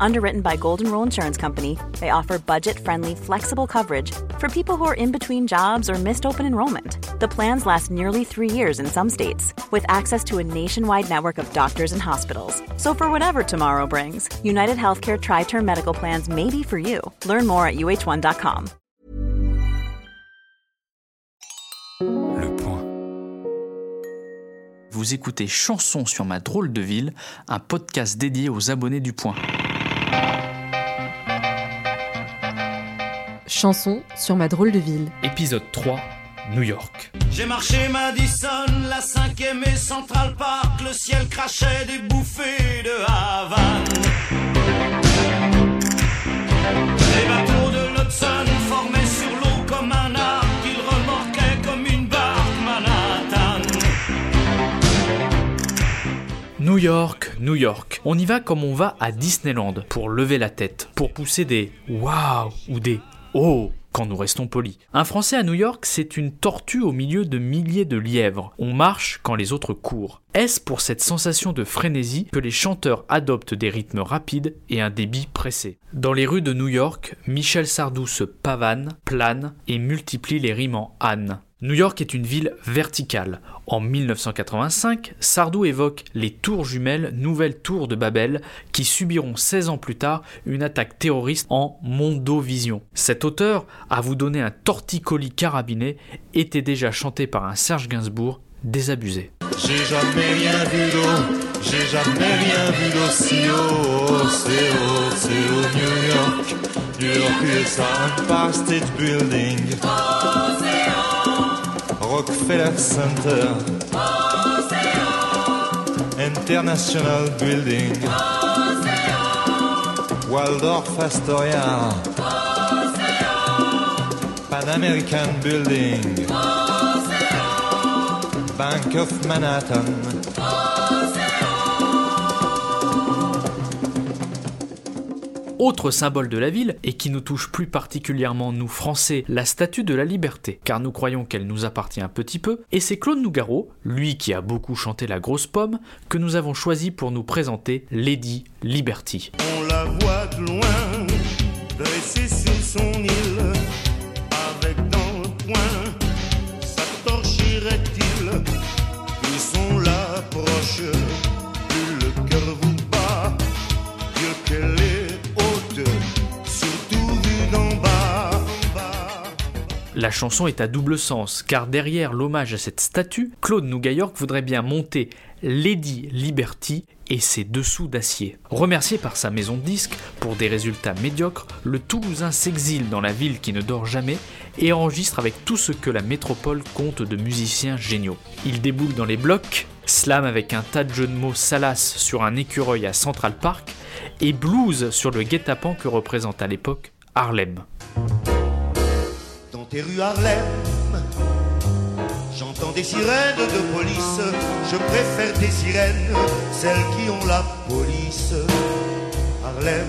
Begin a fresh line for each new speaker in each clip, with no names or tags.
Underwritten by Golden Rule Insurance Company, they offer budget friendly, flexible coverage for people who are in between jobs or missed open enrollment. The plans last nearly three years in some states, with access to a nationwide network of doctors and hospitals. So, for whatever tomorrow brings, United Healthcare Tri Term Medical Plans may be for you. Learn more at uh1.com.
Le point. Vous écoutez Chanson sur ma drôle de ville, un podcast dédié aux abonnés du point.
Chanson sur ma drôle de ville.
Épisode 3, New York.
J'ai marché Madison, la cinquième et Central Park, le ciel crachait des bouffées de Havane.
New York, New York. On y va comme on va à Disneyland, pour lever la tête, pour pousser des waouh ou des oh quand nous restons polis. Un Français à New York, c'est une tortue au milieu de milliers de lièvres. On marche quand les autres courent. Est-ce pour cette sensation de frénésie que les chanteurs adoptent des rythmes rapides et un débit pressé? Dans les rues de New York, Michel Sardou se pavane, plane et multiplie les rimes en Anne. New York est une ville verticale. En 1985, Sardou évoque les tours jumelles Nouvelle Tour de Babel qui subiront 16 ans plus tard une attaque terroriste en Mondovision. Cet auteur, à vous donner un torticolis carabiné, était déjà chanté par un Serge Gainsbourg désabusé.
J'ai jamais rien vu d'eau, j'ai jamais rien vu. C'est New York. New York Building. Rockefeller Center. International Building. Waldorf Astoria. Pan American Building. Bank of Manhattan.
Autre symbole de la ville, et qui nous touche plus particulièrement nous Français, la statue de la liberté, car nous croyons qu'elle nous appartient un petit peu, et c'est Claude Nougaro, lui qui a beaucoup chanté la grosse pomme, que nous avons choisi pour nous présenter Lady Liberty.
On la voit de loin, sur son île,
La chanson est à double sens, car derrière l'hommage à cette statue, Claude Nougayork voudrait bien monter Lady Liberty et ses dessous d'acier. Remercié par sa maison de disques pour des résultats médiocres, le Toulousain s'exile dans la ville qui ne dort jamais et enregistre avec tout ce que la métropole compte de musiciens géniaux. Il déboule dans les blocs, slam avec un tas de jeux de mots salaces sur un écureuil à Central Park et blues sur le guet-apens que représente à l'époque Harlem.
Dans tes rues Harlem, j'entends des sirènes de police. Je préfère tes sirènes, celles qui ont la police. Harlem,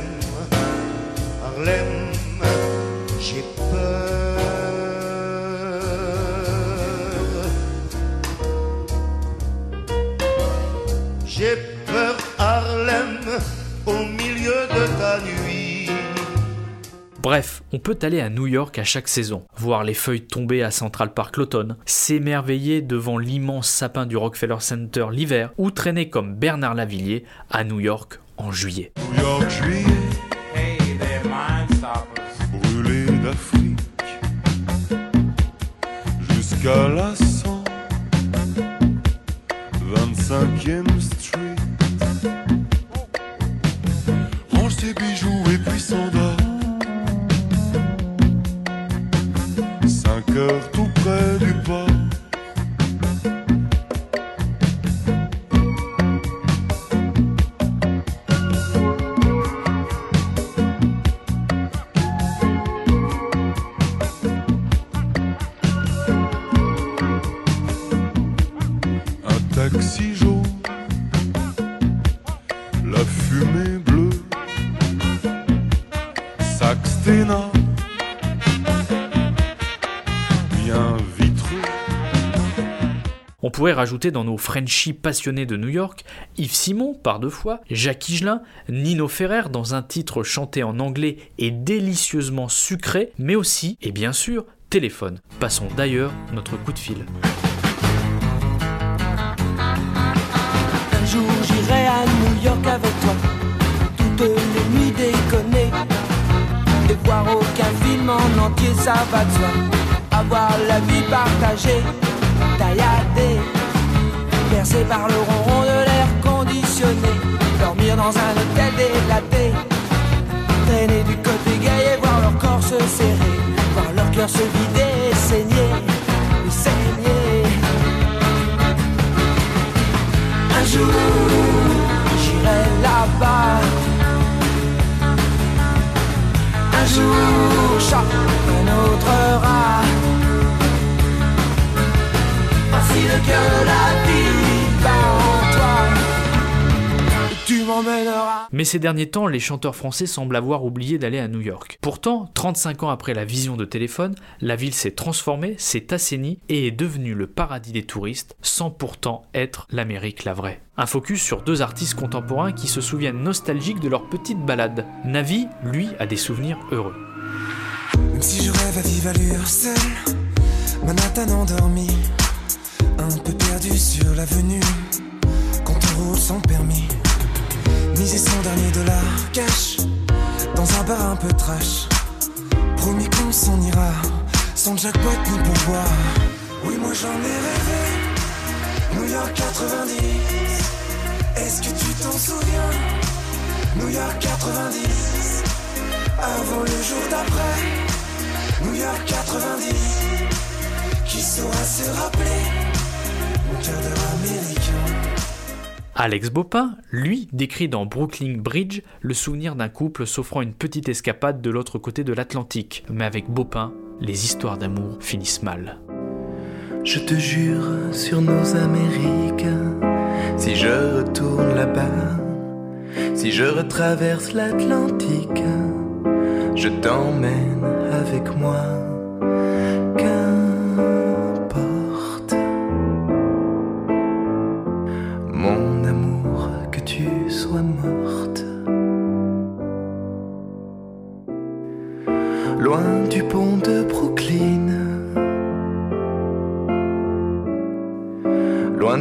Harlem, j'ai peur.
Bref, on peut aller à New York à chaque saison, voir les feuilles tomber à Central Park l'automne, s'émerveiller devant l'immense sapin du Rockefeller Center l'hiver, ou traîner comme Bernard Lavillier à New York en juillet.
New York juillet,
Hey there, mind stoppers.
brûlé d'Afrique. Jusqu'à la 125e Street.
On pourrait rajouter dans nos Frenchies passionnés de New York Yves Simon par deux fois, Jacques Higelin, Nino Ferrer dans un titre chanté en anglais et délicieusement sucré, mais aussi, et bien sûr, téléphone. Passons d'ailleurs notre coup de fil.
York avec toi, toutes les nuits déconner, et voir aucun film en entier, ça va de soi. Avoir la vie partagée, tailladée, bercé par le ronron de l'air conditionné, dormir dans un hôtel délaté, traîner du côté gay et voir leur corps se serrer, voir leur cœur se vider La vie toi. Tu m'emmèneras.
Mais ces derniers temps, les chanteurs français semblent avoir oublié d'aller à New York. Pourtant, 35 ans après la vision de téléphone, la ville s'est transformée, s'est assainie et est devenue le paradis des touristes, sans pourtant être l'Amérique la vraie. Un focus sur deux artistes contemporains qui se souviennent nostalgiques de leur petite balade. Navi, lui, a des souvenirs heureux.
Même si je rêve à vive allure seul, Manhattan endormi, un peu perdu sur l'avenue, quand on roule sans permis. Miser son dernier dollar cash dans un bar un peu trash. Promis qu'on s'en ira, sans jackpot ni pourboire. Oui, moi j'en ai rêvé. New York 90. Est-ce que tu t'en souviens? New York 90. Avant le jour d'après. New York 90. Qui saura se rappeler?
Alex Bopin, lui, décrit dans Brooklyn Bridge le souvenir d'un couple s'offrant une petite escapade de l'autre côté de l'Atlantique. Mais avec Bopin, les histoires d'amour finissent mal.
Je te jure sur nos Amériques, si je retourne là-bas, si je retraverse l'Atlantique, je t'emmène avec moi.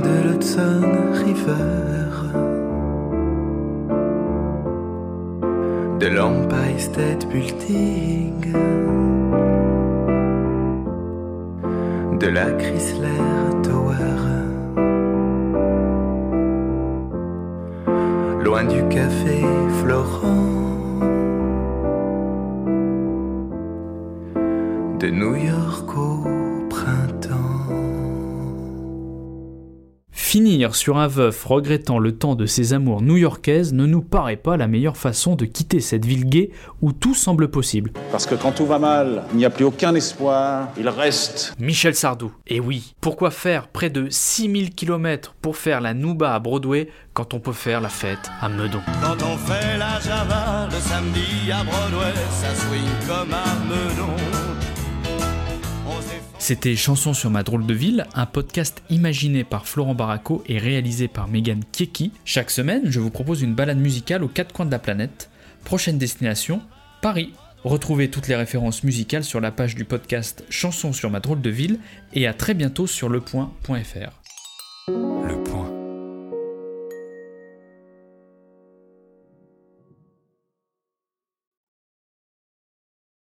De l'Hudson River, de l'Empire State Building, de la Chrysler Tower, loin du café Florent, de New York au
Finir sur un veuf regrettant le temps de ses amours new-yorkaises ne nous paraît pas la meilleure façon de quitter cette ville gaie où tout semble possible.
Parce que quand tout va mal, il n'y a plus aucun espoir, il reste.
Michel Sardou. Et oui, pourquoi faire près de 6000 km pour faire la Nouba à Broadway quand on peut faire la fête à Meudon?
Quand on fait la Java le samedi à Broadway, ça swing comme à Meudon. On s'est
C'était Chanson sur ma drôle de ville, un podcast imaginé par Florent Baraco et réalisé par Megan Kieki. Chaque semaine, je vous propose une balade musicale aux quatre coins de la planète. Prochaine destination, Paris. Retrouvez toutes les références musicales sur la page du podcast Chanson sur ma drôle de ville et à très bientôt sur lepoint.fr.